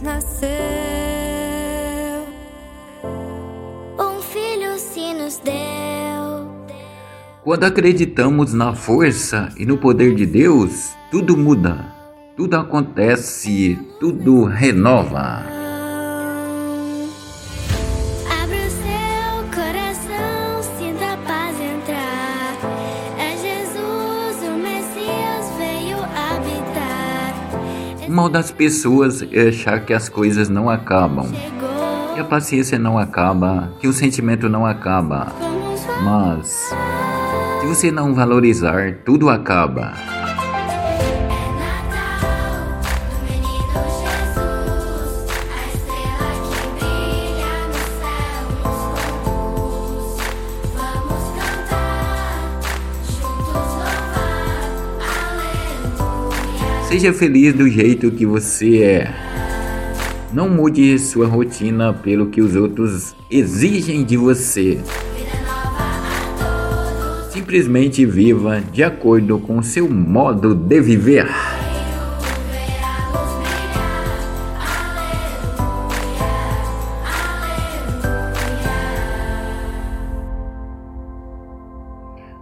nasceu. Um filho se nos deu. Quando acreditamos na força e no poder de Deus, tudo muda, tudo acontece, tudo renova. Mal das pessoas é achar que as coisas não acabam, que a paciência não acaba, que o sentimento não acaba. Mas se você não valorizar, tudo acaba. Seja feliz do jeito que você é. Não mude sua rotina pelo que os outros exigem de você. Simplesmente viva de acordo com seu modo de viver.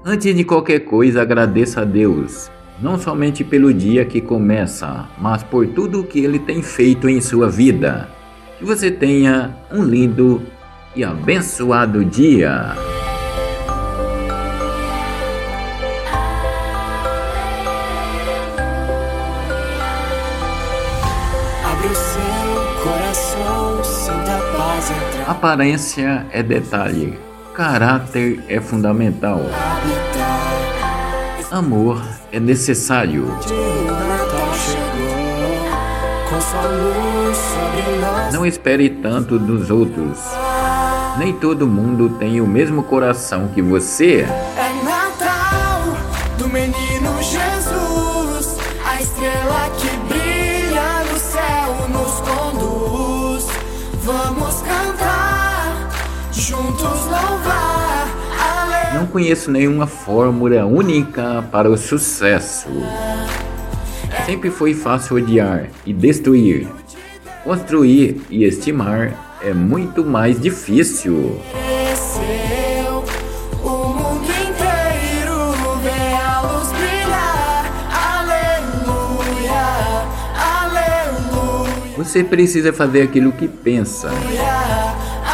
Antes de qualquer coisa, agradeça a Deus, não somente pelo dia que começa, mas por tudo o que Ele tem feito em sua vida. Que você tenha um lindo e abençoado dia. Aparência é detalhe, caráter é fundamental. Amor é necessário. Não espere tanto dos outros. Nem todo mundo tem o mesmo coração que você. É Natal do menino Jesus, a estrela que brilha no céu nos conduz. Vamos cantar, juntos louvar. Não conheço nenhuma fórmula única para o sucesso. Sempre foi fácil odiar e destruir. Construir e estimar é muito mais difícil. Você precisa fazer aquilo que pensa,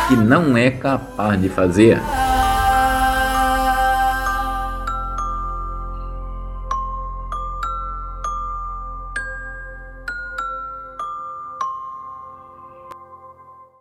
que não é capaz de fazer.